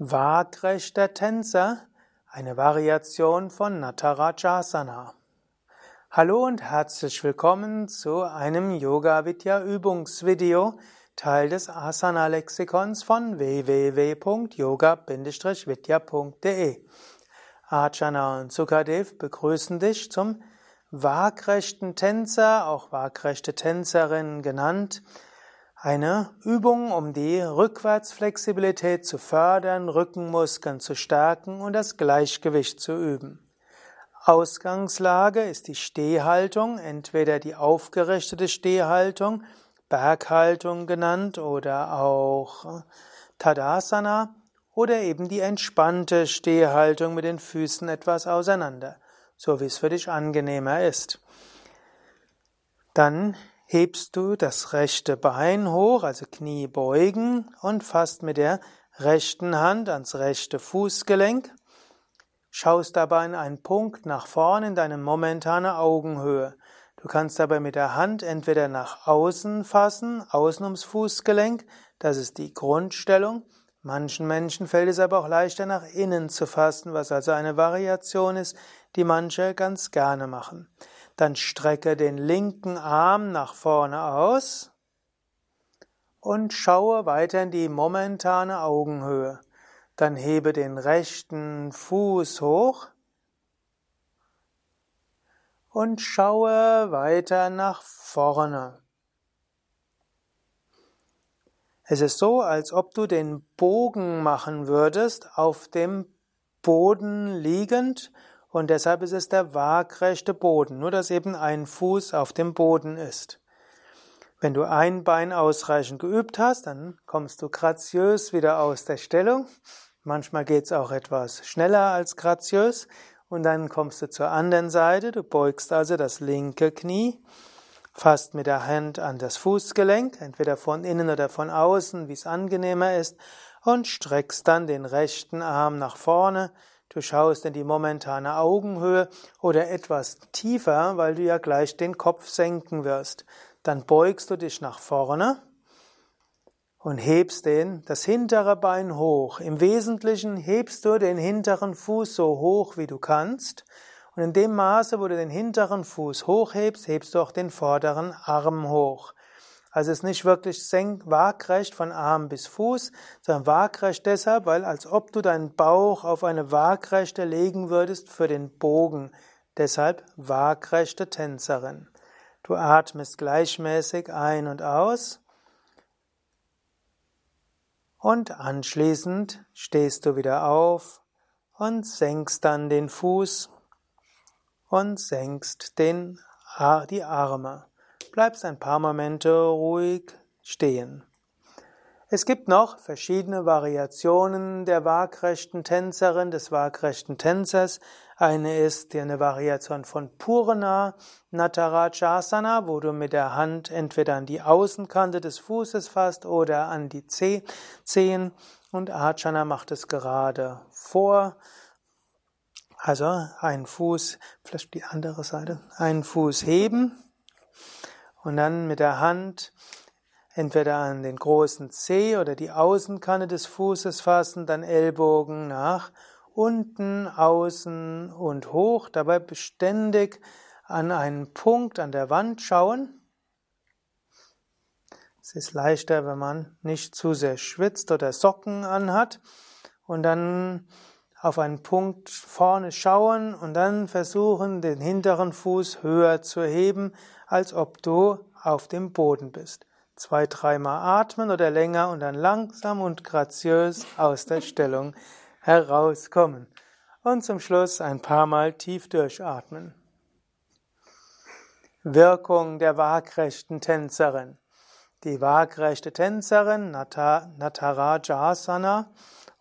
Waagrechter Tänzer, eine Variation von Natarajasana. Hallo und herzlich willkommen zu einem Yoga Vidya Übungsvideo, Teil des Asana Lexikons von www.yoga-vidya.de. Archana und Sukadev begrüßen dich zum waagrechten Tänzer, auch waagrechte Tänzerin genannt, eine Übung, um die Rückwärtsflexibilität zu fördern, Rückenmuskeln zu stärken und das Gleichgewicht zu üben. Ausgangslage ist die Stehhaltung, entweder die aufgerichtete Stehhaltung, Berghaltung genannt oder auch Tadasana oder eben die entspannte Stehhaltung mit den Füßen etwas auseinander, so wie es für dich angenehmer ist. Dann hebst du das rechte Bein hoch, also Knie beugen und fasst mit der rechten Hand ans rechte Fußgelenk. Schaust dabei in einen Punkt nach vorne in deine momentane Augenhöhe. Du kannst dabei mit der Hand entweder nach außen fassen, außen ums Fußgelenk, das ist die Grundstellung. Manchen Menschen fällt es aber auch leichter nach innen zu fassen, was also eine Variation ist, die manche ganz gerne machen. Dann strecke den linken Arm nach vorne aus und schaue weiter in die momentane Augenhöhe. Dann hebe den rechten Fuß hoch und schaue weiter nach vorne. Es ist so, als ob du den Bogen machen würdest auf dem Boden liegend und deshalb ist es der waagrechte Boden, nur dass eben ein Fuß auf dem Boden ist. Wenn du ein Bein ausreichend geübt hast, dann kommst du graziös wieder aus der Stellung. Manchmal geht's auch etwas schneller als graziös. Und dann kommst du zur anderen Seite. Du beugst also das linke Knie, fasst mit der Hand an das Fußgelenk, entweder von innen oder von außen, wie es angenehmer ist, und streckst dann den rechten Arm nach vorne, Du schaust in die momentane Augenhöhe oder etwas tiefer, weil du ja gleich den Kopf senken wirst. Dann beugst du dich nach vorne und hebst den, das hintere Bein hoch. Im Wesentlichen hebst du den hinteren Fuß so hoch, wie du kannst. Und in dem Maße, wo du den hinteren Fuß hochhebst, hebst du auch den vorderen Arm hoch. Also es ist nicht wirklich senk, waagrecht von Arm bis Fuß, sondern waagrecht deshalb, weil als ob du deinen Bauch auf eine waagrechte legen würdest für den Bogen. Deshalb waagrechte Tänzerin. Du atmest gleichmäßig ein und aus. Und anschließend stehst du wieder auf und senkst dann den Fuß und senkst den, die Arme bleibst ein paar Momente ruhig stehen. Es gibt noch verschiedene Variationen der waagrechten Tänzerin, des waagrechten Tänzers. Eine ist eine Variation von Purna Natarajasana, wo du mit der Hand entweder an die Außenkante des Fußes fasst oder an die Zehen. Und Ajana macht es gerade vor. Also ein Fuß, vielleicht die andere Seite, einen Fuß heben und dann mit der Hand entweder an den großen Zeh oder die Außenkante des Fußes fassen, dann Ellbogen nach unten, außen und hoch, dabei beständig an einen Punkt an der Wand schauen. Es ist leichter, wenn man nicht zu sehr schwitzt oder Socken anhat und dann auf einen Punkt vorne schauen und dann versuchen, den hinteren Fuß höher zu heben, als ob du auf dem Boden bist. Zwei, dreimal atmen oder länger und dann langsam und graziös aus der Stellung herauskommen. Und zum Schluss ein paar Mal tief durchatmen. Wirkung der waagrechten Tänzerin. Die waagrechte Tänzerin, Natarajasana,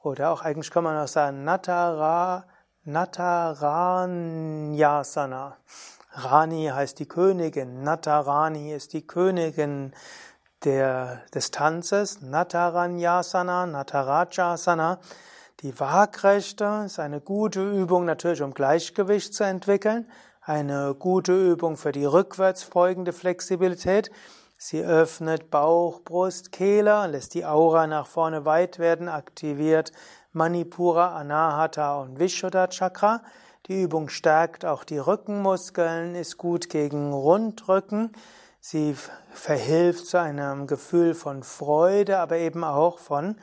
oder auch eigentlich kann man auch sagen Natara, Nataranyasana. Rani heißt die Königin, Natarani ist die Königin der, des Tanzes, Nataranyasana, Natarajasana. Die Waagrechte ist eine gute Übung natürlich, um Gleichgewicht zu entwickeln, eine gute Übung für die rückwärts folgende Flexibilität. Sie öffnet Bauch, Brust, Kehle, lässt die Aura nach vorne weit werden, aktiviert Manipura, Anahata und Vishuddha Chakra. Die Übung stärkt auch die Rückenmuskeln, ist gut gegen Rundrücken. Sie verhilft zu einem Gefühl von Freude, aber eben auch von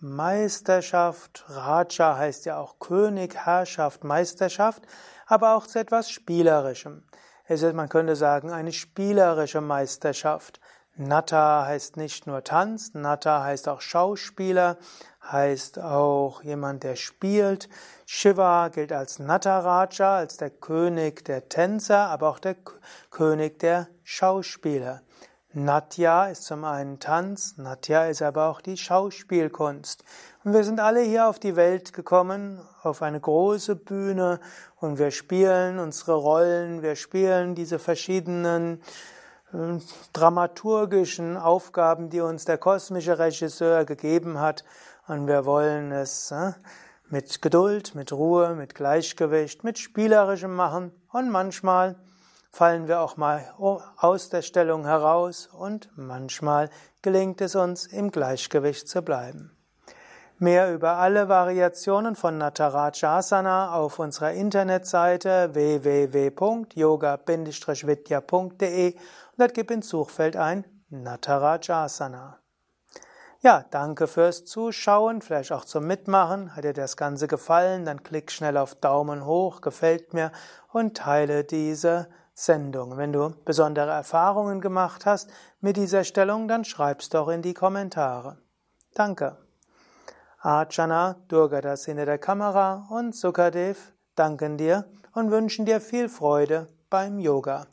Meisterschaft. Raja heißt ja auch König, Herrschaft, Meisterschaft, aber auch zu etwas Spielerischem. Es ist, man könnte sagen, eine spielerische Meisterschaft. Natta heißt nicht nur Tanz, Natta heißt auch Schauspieler, heißt auch jemand, der spielt. Shiva gilt als Nataraja, als der König der Tänzer, aber auch der König der Schauspieler. Natya ist zum einen Tanz, Natya ist aber auch die Schauspielkunst. Und wir sind alle hier auf die Welt gekommen, auf eine große Bühne, und wir spielen unsere Rollen, wir spielen diese verschiedenen äh, dramaturgischen Aufgaben, die uns der kosmische Regisseur gegeben hat, und wir wollen es äh, mit Geduld, mit Ruhe, mit Gleichgewicht, mit Spielerischem machen, und manchmal fallen wir auch mal aus der Stellung heraus. Und manchmal gelingt es uns, im Gleichgewicht zu bleiben. Mehr über alle Variationen von Natarajasana auf unserer Internetseite www.yoga-vidya.de und dort gib ins Suchfeld ein Natarajasana. Ja, danke fürs Zuschauen, vielleicht auch zum Mitmachen. Hat dir das Ganze gefallen? Dann klick schnell auf Daumen hoch, gefällt mir und teile diese Sendung. Wenn du besondere Erfahrungen gemacht hast mit dieser Stellung, dann schreib's doch in die Kommentare. Danke. Archana, Durga, das hinter der Kamera und Sukadev danken dir und wünschen dir viel Freude beim Yoga.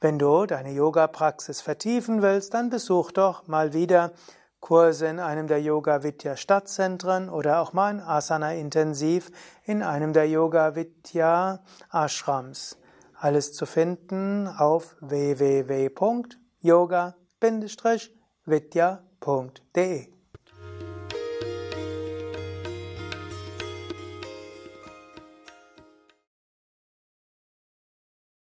Wenn du deine Yoga-Praxis vertiefen willst, dann besuch doch mal wieder Kurse in einem der Yoga Vidya Stadtzentren oder auch mal ein Asana Intensiv in einem der Yoga Vidya Ashrams. Alles zu finden auf www.yoga-vidya.de